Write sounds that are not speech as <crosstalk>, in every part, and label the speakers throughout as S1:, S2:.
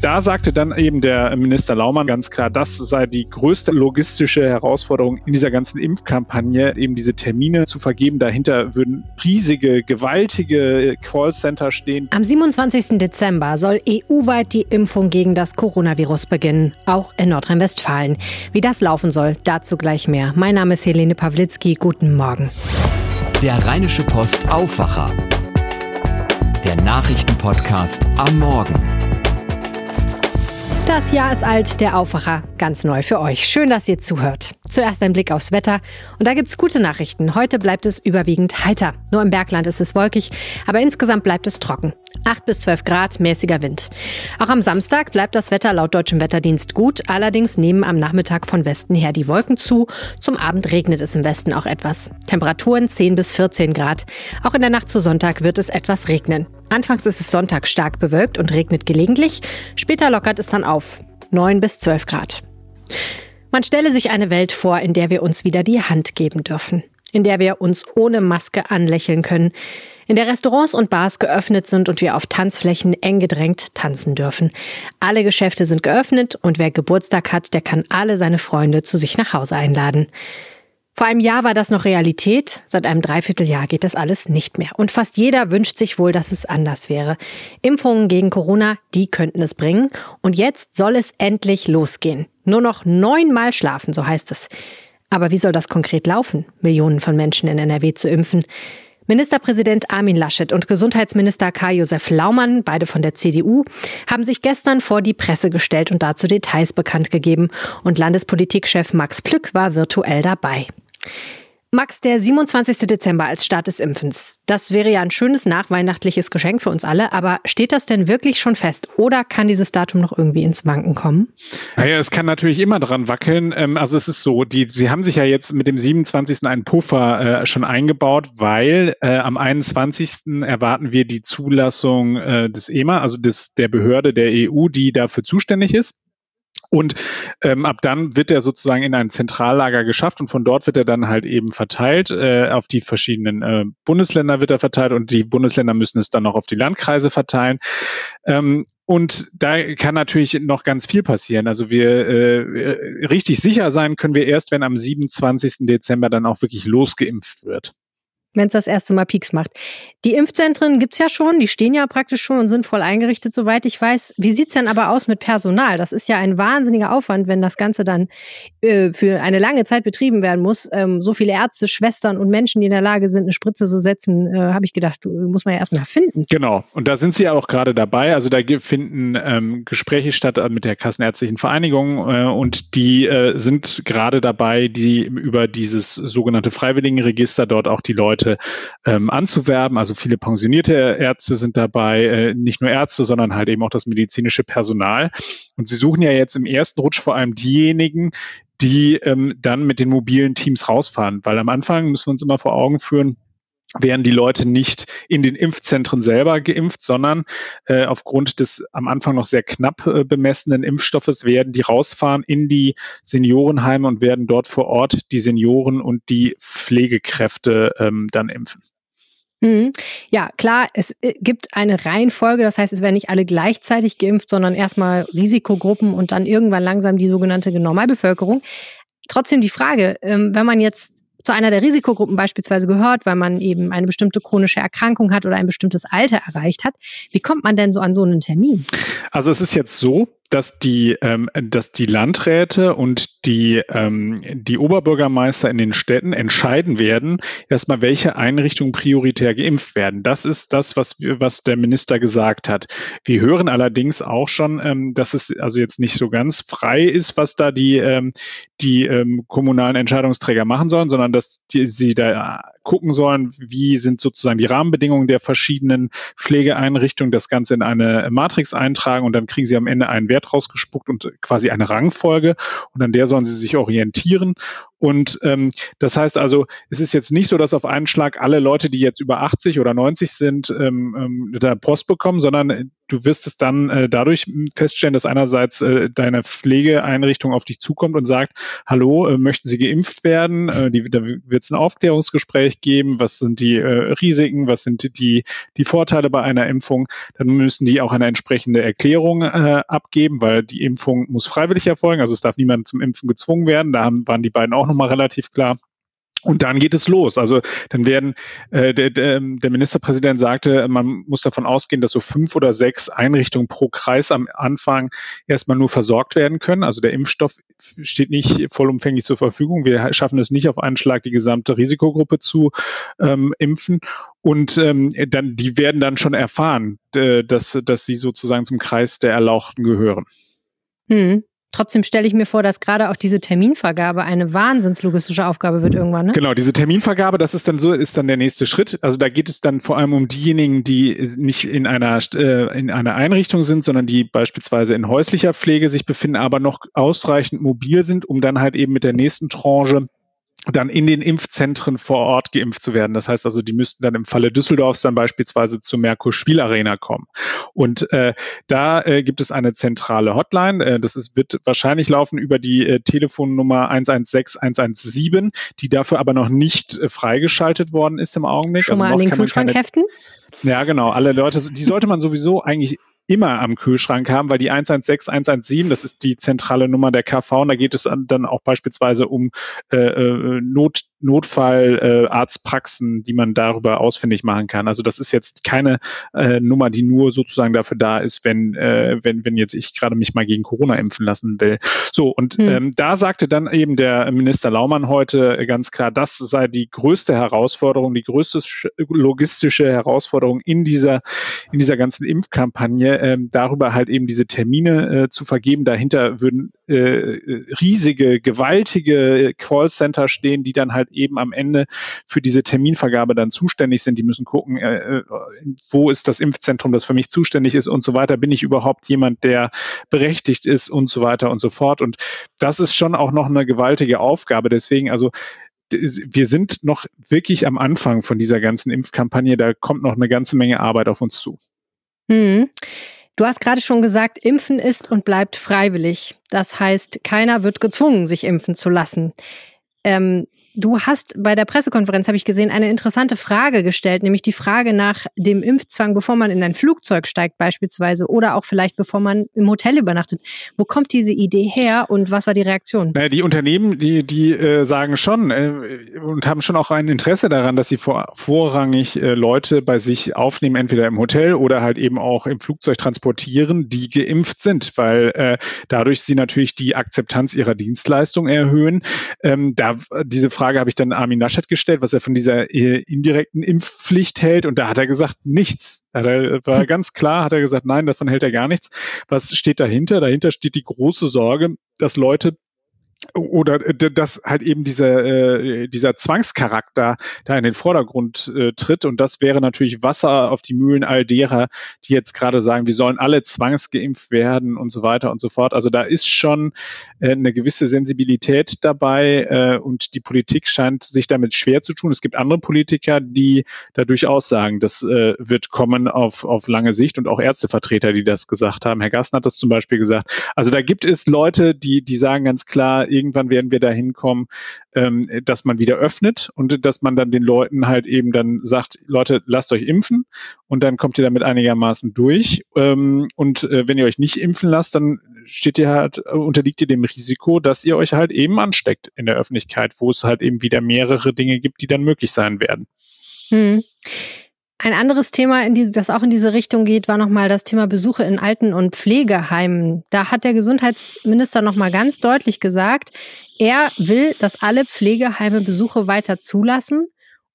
S1: da sagte dann eben der Minister Laumann ganz klar, das sei die größte logistische Herausforderung in dieser ganzen Impfkampagne, eben diese Termine zu vergeben. Dahinter würden riesige, gewaltige Callcenter stehen.
S2: Am 27. Dezember soll EU-weit die Impfung gegen das Coronavirus beginnen, auch in Nordrhein-Westfalen. Wie das laufen soll, dazu gleich mehr. Mein Name ist Helene Pawlitzki. Guten Morgen.
S3: Der Rheinische Post Aufwacher. Der Nachrichtenpodcast am Morgen.
S2: Das Jahr ist alt, der Aufwacher ganz neu für euch. Schön, dass ihr zuhört. Zuerst ein Blick aufs Wetter. Und da gibt es gute Nachrichten. Heute bleibt es überwiegend heiter. Nur im Bergland ist es wolkig, aber insgesamt bleibt es trocken. 8 bis 12 Grad, mäßiger Wind. Auch am Samstag bleibt das Wetter laut deutschem Wetterdienst gut. Allerdings nehmen am Nachmittag von Westen her die Wolken zu. Zum Abend regnet es im Westen auch etwas. Temperaturen 10 bis 14 Grad. Auch in der Nacht zu Sonntag wird es etwas regnen. Anfangs ist es Sonntag stark bewölkt und regnet gelegentlich. Später lockert es dann auf. 9 bis 12 Grad. Man stelle sich eine Welt vor, in der wir uns wieder die Hand geben dürfen. In der wir uns ohne Maske anlächeln können. In der Restaurants und Bars geöffnet sind und wir auf Tanzflächen eng gedrängt tanzen dürfen. Alle Geschäfte sind geöffnet und wer Geburtstag hat, der kann alle seine Freunde zu sich nach Hause einladen. Vor einem Jahr war das noch Realität, seit einem Dreivierteljahr geht das alles nicht mehr. Und fast jeder wünscht sich wohl, dass es anders wäre. Impfungen gegen Corona, die könnten es bringen. Und jetzt soll es endlich losgehen. Nur noch neunmal schlafen, so heißt es. Aber wie soll das konkret laufen, Millionen von Menschen in NRW zu impfen? Ministerpräsident Armin Laschet und Gesundheitsminister Karl-Josef Laumann, beide von der CDU, haben sich gestern vor die Presse gestellt und dazu Details bekannt gegeben. Und Landespolitikchef Max Plück war virtuell dabei. Max, der 27. Dezember als Start des Impfens. Das wäre ja ein schönes nachweihnachtliches Geschenk für uns alle, aber steht das denn wirklich schon fest oder kann dieses Datum noch irgendwie ins Wanken kommen?
S1: Naja, es kann natürlich immer dran wackeln. Ähm, also es ist so, die, sie haben sich ja jetzt mit dem 27. einen Puffer äh, schon eingebaut, weil äh, am 21. erwarten wir die Zulassung äh, des EMA, also des, der Behörde der EU, die dafür zuständig ist. Und ähm, ab dann wird er sozusagen in ein Zentrallager geschafft und von dort wird er dann halt eben verteilt. Äh, auf die verschiedenen äh, Bundesländer wird er verteilt und die Bundesländer müssen es dann noch auf die Landkreise verteilen. Ähm, und da kann natürlich noch ganz viel passieren. Also wir äh, richtig sicher sein können wir erst, wenn am 27. Dezember dann auch wirklich losgeimpft wird
S2: wenn es das erste Mal Peaks macht. Die Impfzentren gibt's ja schon, die stehen ja praktisch schon und sind voll eingerichtet, soweit ich weiß. Wie sieht's denn aber aus mit Personal? Das ist ja ein wahnsinniger Aufwand, wenn das Ganze dann äh, für eine lange Zeit betrieben werden muss. Ähm, so viele Ärzte, Schwestern und Menschen, die in der Lage sind, eine Spritze zu setzen, äh, habe ich gedacht, muss man ja erstmal finden.
S1: Genau, und da sind sie ja auch gerade dabei. Also da finden ähm, Gespräche statt mit der Kassenärztlichen Vereinigung äh, und die äh, sind gerade dabei, die über dieses sogenannte Freiwilligenregister dort auch die Leute Leute ähm, anzuwerben. Also viele pensionierte Ärzte sind dabei, äh, nicht nur Ärzte, sondern halt eben auch das medizinische Personal. Und sie suchen ja jetzt im ersten Rutsch vor allem diejenigen, die ähm, dann mit den mobilen Teams rausfahren. Weil am Anfang müssen wir uns immer vor Augen führen, werden die Leute nicht in den Impfzentren selber geimpft, sondern äh, aufgrund des am Anfang noch sehr knapp äh, bemessenen Impfstoffes werden die rausfahren in die Seniorenheime und werden dort vor Ort die Senioren und die Pflegekräfte ähm, dann impfen.
S2: Mhm. Ja, klar, es äh, gibt eine Reihenfolge, das heißt, es werden nicht alle gleichzeitig geimpft, sondern erstmal Risikogruppen und dann irgendwann langsam die sogenannte Normalbevölkerung. Trotzdem die Frage, ähm, wenn man jetzt zu einer der Risikogruppen beispielsweise gehört, weil man eben eine bestimmte chronische Erkrankung hat oder ein bestimmtes Alter erreicht hat. Wie kommt man denn so an so einen Termin?
S1: Also es ist jetzt so, dass die, ähm, dass die Landräte und die, ähm, die Oberbürgermeister in den Städten entscheiden werden, erstmal, welche Einrichtungen prioritär geimpft werden. Das ist das, was, was der Minister gesagt hat. Wir hören allerdings auch schon, ähm, dass es also jetzt nicht so ganz frei ist, was da die, ähm, die ähm, kommunalen Entscheidungsträger machen sollen, sondern dass die, sie da gucken sollen, wie sind sozusagen die Rahmenbedingungen der verschiedenen Pflegeeinrichtungen, das Ganze in eine Matrix eintragen und dann kriegen sie am Ende einen Wert rausgespuckt und quasi eine Rangfolge und an der sollen sie sich orientieren. Und ähm, das heißt also, es ist jetzt nicht so, dass auf einen Schlag alle Leute, die jetzt über 80 oder 90 sind, ähm, ähm, da Post bekommen, sondern du wirst es dann äh, dadurch feststellen, dass einerseits äh, deine Pflegeeinrichtung auf dich zukommt und sagt, hallo, äh, möchten Sie geimpft werden? Äh, die, da wird es ein Aufklärungsgespräch geben. Was sind die äh, Risiken? Was sind die, die Vorteile bei einer Impfung? Dann müssen die auch eine entsprechende Erklärung äh, abgeben, weil die Impfung muss freiwillig erfolgen. Also es darf niemand zum Impfen gezwungen werden. Da haben, waren die beiden auch nochmal relativ klar. Und dann geht es los. Also dann werden äh, der, der, der Ministerpräsident sagte, man muss davon ausgehen, dass so fünf oder sechs Einrichtungen pro Kreis am Anfang erstmal nur versorgt werden können. Also der Impfstoff steht nicht vollumfänglich zur Verfügung. Wir schaffen es nicht auf einen Schlag die gesamte Risikogruppe zu ähm, impfen. Und ähm, dann die werden dann schon erfahren, äh, dass, dass sie sozusagen zum Kreis der Erlauchten gehören.
S2: Hm. Trotzdem stelle ich mir vor, dass gerade auch diese Terminvergabe eine wahnsinnslogistische Aufgabe wird irgendwann. Ne?
S1: Genau, diese Terminvergabe, das ist dann so, ist dann der nächste Schritt. Also da geht es dann vor allem um diejenigen, die nicht in einer äh, in einer Einrichtung sind, sondern die beispielsweise in häuslicher Pflege sich befinden, aber noch ausreichend mobil sind, um dann halt eben mit der nächsten Tranche dann in den Impfzentren vor Ort geimpft zu werden. Das heißt also, die müssten dann im Falle Düsseldorfs dann beispielsweise zur Merkur Spielarena kommen. Und äh, da äh, gibt es eine zentrale Hotline. Äh, das ist, wird wahrscheinlich laufen über die äh, Telefonnummer 116 117, die dafür aber noch nicht äh, freigeschaltet worden ist im Augenblick.
S2: Schon also mal an den Kühlschrank heften?
S1: Ja, genau. Alle Leute, die sollte man sowieso eigentlich immer am Kühlschrank haben, weil die 116, 117, das ist die zentrale Nummer der KV und da geht es dann auch beispielsweise um äh, äh Not, Notfallarztpraxen, äh, die man darüber ausfindig machen kann. Also das ist jetzt keine äh, Nummer, die nur sozusagen dafür da ist, wenn, äh, wenn, wenn jetzt ich gerade mich mal gegen Corona impfen lassen will. So, und hm. ähm, da sagte dann eben der Minister Laumann heute ganz klar, das sei die größte Herausforderung, die größte logistische Herausforderung in dieser, in dieser ganzen Impfkampagne ähm, darüber halt eben diese Termine äh, zu vergeben. Dahinter würden äh, riesige, gewaltige Callcenter stehen, die dann halt eben am Ende für diese Terminvergabe dann zuständig sind. Die müssen gucken, äh, äh, wo ist das Impfzentrum, das für mich zuständig ist und so weiter. Bin ich überhaupt jemand, der berechtigt ist und so weiter und so fort. Und das ist schon auch noch eine gewaltige Aufgabe. Deswegen, also wir sind noch wirklich am Anfang von dieser ganzen Impfkampagne. Da kommt noch eine ganze Menge Arbeit auf uns zu.
S2: Hm. Du hast gerade schon gesagt, impfen ist und bleibt freiwillig. Das heißt, keiner wird gezwungen, sich impfen zu lassen. Ähm, Du hast bei der Pressekonferenz, habe ich gesehen, eine interessante Frage gestellt, nämlich die Frage nach dem Impfzwang, bevor man in ein Flugzeug steigt beispielsweise oder auch vielleicht bevor man im Hotel übernachtet. Wo kommt diese Idee her und was war die Reaktion?
S1: Naja, die Unternehmen, die, die äh, sagen schon äh, und haben schon auch ein Interesse daran, dass sie vor, vorrangig äh, Leute bei sich aufnehmen, entweder im Hotel oder halt eben auch im Flugzeug transportieren, die geimpft sind, weil äh, dadurch sie natürlich die Akzeptanz ihrer Dienstleistung erhöhen. Ähm, da diese Frage habe ich dann Armin Naschet gestellt, was er von dieser äh, indirekten Impfpflicht hält. Und da hat er gesagt, nichts. Er war <laughs> ganz klar, hat er gesagt, nein, davon hält er gar nichts. Was steht dahinter? Dahinter steht die große Sorge, dass Leute oder dass halt eben dieser, äh, dieser Zwangscharakter da in den Vordergrund äh, tritt. Und das wäre natürlich Wasser auf die Mühlen all derer, die jetzt gerade sagen, wir sollen alle zwangsgeimpft werden und so weiter und so fort. Also da ist schon äh, eine gewisse Sensibilität dabei äh, und die Politik scheint sich damit schwer zu tun. Es gibt andere Politiker, die da durchaus sagen, das äh, wird kommen auf, auf lange Sicht und auch Ärztevertreter, die das gesagt haben. Herr Gassen hat das zum Beispiel gesagt. Also da gibt es Leute, die, die sagen ganz klar, irgendwann werden wir dahin kommen, ähm, dass man wieder öffnet und dass man dann den Leuten halt eben dann sagt, Leute, lasst euch impfen und dann kommt ihr damit einigermaßen durch. Ähm, und äh, wenn ihr euch nicht impfen lasst, dann steht ihr halt, unterliegt ihr dem Risiko, dass ihr euch halt eben ansteckt in der Öffentlichkeit, wo es halt eben wieder mehrere Dinge gibt, die dann möglich sein werden.
S2: Hm. Ein anderes Thema, das auch in diese Richtung geht, war nochmal das Thema Besuche in Alten- und Pflegeheimen. Da hat der Gesundheitsminister nochmal ganz deutlich gesagt, er will, dass alle Pflegeheime Besuche weiter zulassen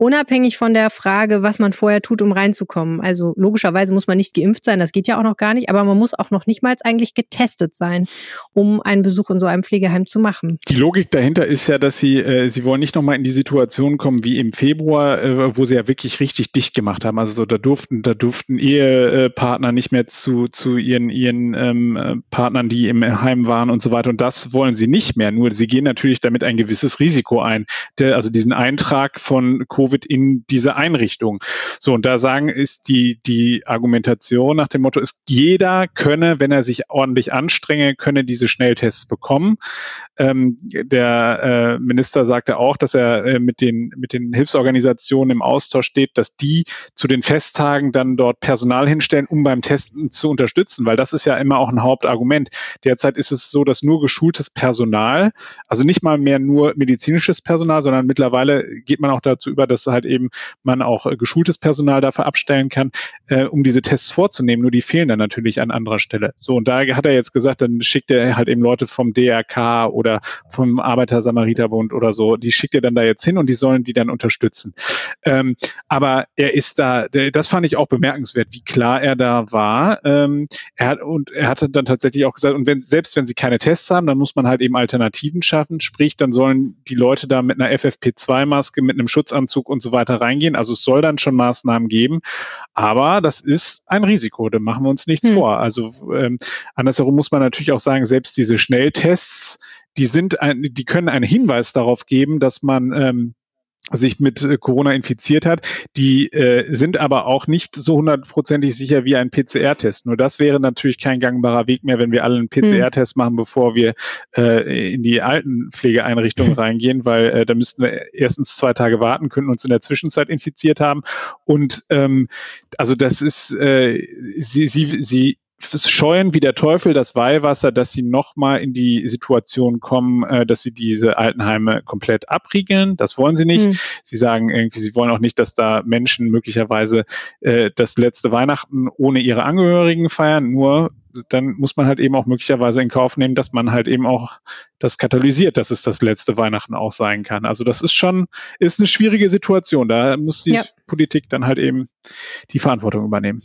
S2: Unabhängig von der Frage, was man vorher tut, um reinzukommen. Also logischerweise muss man nicht geimpft sein, das geht ja auch noch gar nicht, aber man muss auch noch nicht mal eigentlich getestet sein, um einen Besuch in so einem Pflegeheim zu machen.
S1: Die Logik dahinter ist ja, dass sie, äh, sie wollen nicht nochmal in die Situation kommen wie im Februar, äh, wo sie ja wirklich richtig dicht gemacht haben. Also so, da durften, da durften Ehepartner nicht mehr zu, zu ihren, ihren ähm, äh, Partnern, die im Heim waren und so weiter. Und das wollen sie nicht mehr. Nur sie gehen natürlich damit ein gewisses Risiko ein. Der, also diesen Eintrag von Covid Covid in diese Einrichtung. So, und da sagen, ist die, die Argumentation nach dem Motto, ist jeder könne, wenn er sich ordentlich anstrenge, könne diese Schnelltests bekommen. Ähm, der äh, Minister sagte auch, dass er äh, mit, den, mit den Hilfsorganisationen im Austausch steht, dass die zu den Festtagen dann dort Personal hinstellen, um beim Testen zu unterstützen, weil das ist ja immer auch ein Hauptargument. Derzeit ist es so, dass nur geschultes Personal, also nicht mal mehr nur medizinisches Personal, sondern mittlerweile geht man auch dazu über, dass halt eben man auch äh, geschultes Personal dafür abstellen kann, äh, um diese Tests vorzunehmen. Nur die fehlen dann natürlich an anderer Stelle. So, und da hat er jetzt gesagt, dann schickt er halt eben Leute vom DRK oder vom Arbeiter-Samariter-Bund oder so, die schickt er dann da jetzt hin und die sollen die dann unterstützen. Ähm, aber er ist da, das fand ich auch bemerkenswert, wie klar er da war. Ähm, er hat, und er hatte dann tatsächlich auch gesagt, und wenn, selbst wenn sie keine Tests haben, dann muss man halt eben Alternativen schaffen. Sprich, dann sollen die Leute da mit einer FFP2-Maske, mit einem Schutzanzug und so weiter reingehen. Also es soll dann schon Maßnahmen geben. Aber das ist ein Risiko, da machen wir uns nichts hm. vor. Also ähm, andersherum muss man natürlich auch sagen, selbst diese Schnelltests, die sind ein, die können einen Hinweis darauf geben, dass man ähm, sich mit äh, Corona infiziert hat, die äh, sind aber auch nicht so hundertprozentig sicher wie ein PCR-Test. Nur das wäre natürlich kein gangbarer Weg mehr, wenn wir alle einen hm. PCR-Test machen, bevor wir äh, in die Altenpflegeeinrichtungen reingehen, weil äh, da müssten wir erstens zwei Tage warten, könnten uns in der Zwischenzeit infiziert haben. Und ähm, also das ist, äh, sie, sie, sie scheuen wie der Teufel das Weihwasser, dass sie nochmal in die Situation kommen, äh, dass sie diese Altenheime komplett abriegeln. Das wollen sie nicht. Mhm. Sie sagen irgendwie, sie wollen auch nicht, dass da Menschen möglicherweise äh, das letzte Weihnachten ohne ihre Angehörigen feiern. Nur dann muss man halt eben auch möglicherweise in Kauf nehmen, dass man halt eben auch das katalysiert, dass es das letzte Weihnachten auch sein kann. Also das ist schon, ist eine schwierige Situation. Da muss die ja. Politik dann halt eben die Verantwortung übernehmen.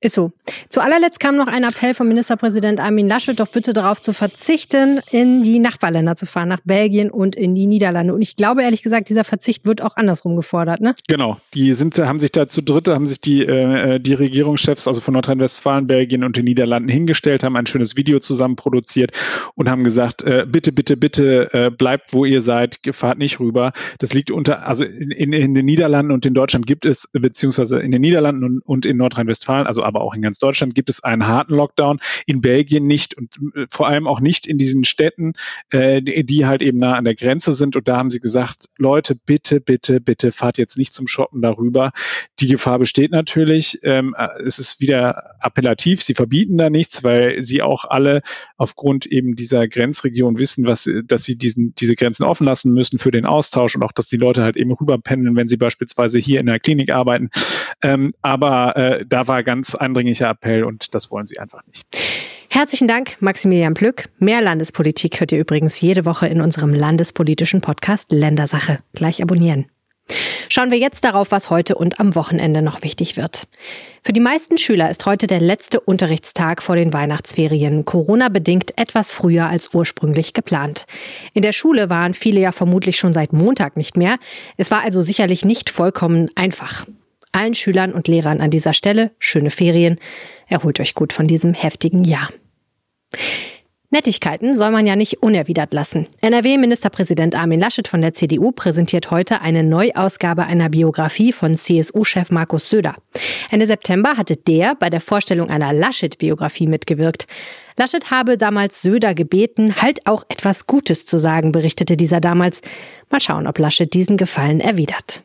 S2: Ist so. Zu allerletzt kam noch ein Appell vom Ministerpräsident Armin Laschet, doch bitte darauf zu verzichten, in die Nachbarländer zu fahren, nach Belgien und in die Niederlande. Und ich glaube ehrlich gesagt, dieser Verzicht wird auch andersrum gefordert, ne?
S1: Genau. Die sind, haben sich da zu dritt, haben sich die, äh, die Regierungschefs, also von Nordrhein-Westfalen, Belgien und den Niederlanden hingestellt, haben ein schönes Video zusammen produziert und haben gesagt, äh, bitte, bitte, bitte, äh, bleibt, wo ihr seid, fahrt nicht rüber. Das liegt unter, also in, in, in den Niederlanden und in Deutschland gibt es, beziehungsweise in den Niederlanden und, und in Nordrhein-Westfalen, also aber auch in ganz Deutschland gibt es einen harten Lockdown, in Belgien nicht und äh, vor allem auch nicht in diesen Städten, äh, die halt eben nah an der Grenze sind. Und da haben sie gesagt, Leute, bitte, bitte, bitte fahrt jetzt nicht zum Shoppen darüber. Die Gefahr besteht natürlich. Ähm, äh, es ist wieder appellativ. Sie verbieten da nichts, weil sie auch alle aufgrund eben dieser Grenzregion wissen, was, dass sie diesen, diese Grenzen offen lassen müssen für den Austausch und auch, dass die Leute halt eben rüberpendeln, wenn sie beispielsweise hier in der Klinik arbeiten. Ähm, aber äh, da war ganz ganz eindringlicher Appell und das wollen sie einfach nicht.
S2: Herzlichen Dank, Maximilian Plück. Mehr Landespolitik hört ihr übrigens jede Woche in unserem landespolitischen Podcast Ländersache. Gleich abonnieren. Schauen wir jetzt darauf, was heute und am Wochenende noch wichtig wird. Für die meisten Schüler ist heute der letzte Unterrichtstag vor den Weihnachtsferien, Corona bedingt etwas früher als ursprünglich geplant. In der Schule waren viele ja vermutlich schon seit Montag nicht mehr. Es war also sicherlich nicht vollkommen einfach. Allen Schülern und Lehrern an dieser Stelle schöne Ferien. Erholt euch gut von diesem heftigen Jahr. Nettigkeiten soll man ja nicht unerwidert lassen. NRW-Ministerpräsident Armin Laschet von der CDU präsentiert heute eine Neuausgabe einer Biografie von CSU-Chef Markus Söder. Ende September hatte der bei der Vorstellung einer Laschet-Biografie mitgewirkt. Laschet habe damals Söder gebeten, halt auch etwas Gutes zu sagen, berichtete dieser damals. Mal schauen, ob Laschet diesen Gefallen erwidert.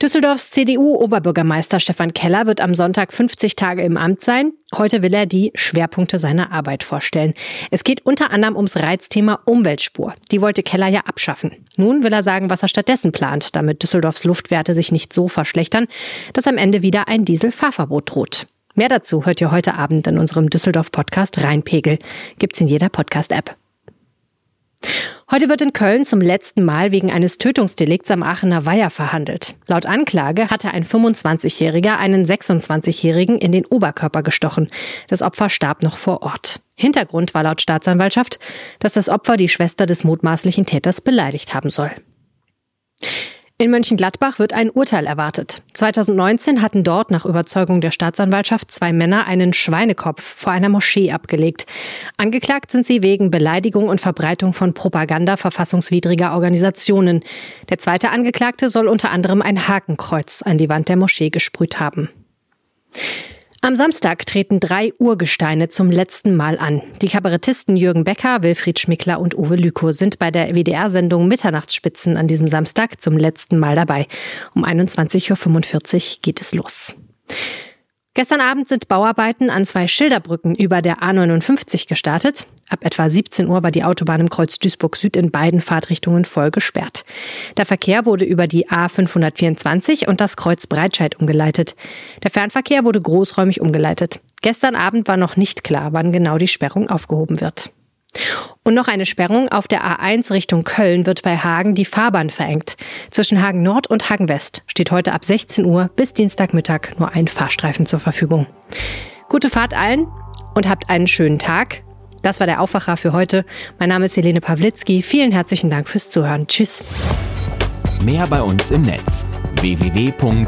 S2: Düsseldorfs CDU-Oberbürgermeister Stefan Keller wird am Sonntag 50 Tage im Amt sein. Heute will er die Schwerpunkte seiner Arbeit vorstellen. Es geht unter anderem ums Reizthema Umweltspur. Die wollte Keller ja abschaffen. Nun will er sagen, was er stattdessen plant, damit Düsseldorfs Luftwerte sich nicht so verschlechtern, dass am Ende wieder ein Dieselfahrverbot droht. Mehr dazu hört ihr heute Abend in unserem Düsseldorf-Podcast Rheinpegel. Gibt's in jeder Podcast-App. Heute wird in Köln zum letzten Mal wegen eines Tötungsdelikts am Aachener Weiher verhandelt. Laut Anklage hatte ein 25-Jähriger einen 26-Jährigen in den Oberkörper gestochen. Das Opfer starb noch vor Ort. Hintergrund war laut Staatsanwaltschaft, dass das Opfer die Schwester des mutmaßlichen Täters beleidigt haben soll. In Mönchengladbach wird ein Urteil erwartet. 2019 hatten dort nach Überzeugung der Staatsanwaltschaft zwei Männer einen Schweinekopf vor einer Moschee abgelegt. Angeklagt sind sie wegen Beleidigung und Verbreitung von Propaganda verfassungswidriger Organisationen. Der zweite Angeklagte soll unter anderem ein Hakenkreuz an die Wand der Moschee gesprüht haben. Am Samstag treten drei Urgesteine zum letzten Mal an. Die Kabarettisten Jürgen Becker, Wilfried Schmickler und Uwe Lükow sind bei der WDR-Sendung Mitternachtsspitzen an diesem Samstag zum letzten Mal dabei. Um 21.45 Uhr geht es los. Gestern Abend sind Bauarbeiten an zwei Schilderbrücken über der A59 gestartet. Ab etwa 17 Uhr war die Autobahn im Kreuz Duisburg Süd in beiden Fahrtrichtungen voll gesperrt. Der Verkehr wurde über die A524 und das Kreuz Breitscheid umgeleitet. Der Fernverkehr wurde großräumig umgeleitet. Gestern Abend war noch nicht klar, wann genau die Sperrung aufgehoben wird. Und noch eine Sperrung. Auf der A1 Richtung Köln wird bei Hagen die Fahrbahn verengt. Zwischen Hagen Nord und Hagen West steht heute ab 16 Uhr bis Dienstagmittag nur ein Fahrstreifen zur Verfügung. Gute Fahrt allen und habt einen schönen Tag. Das war der Aufwacher für heute. Mein Name ist Helene Pawlitzki. Vielen herzlichen Dank fürs Zuhören. Tschüss.
S3: Mehr bei uns im Netz www.rp-online.de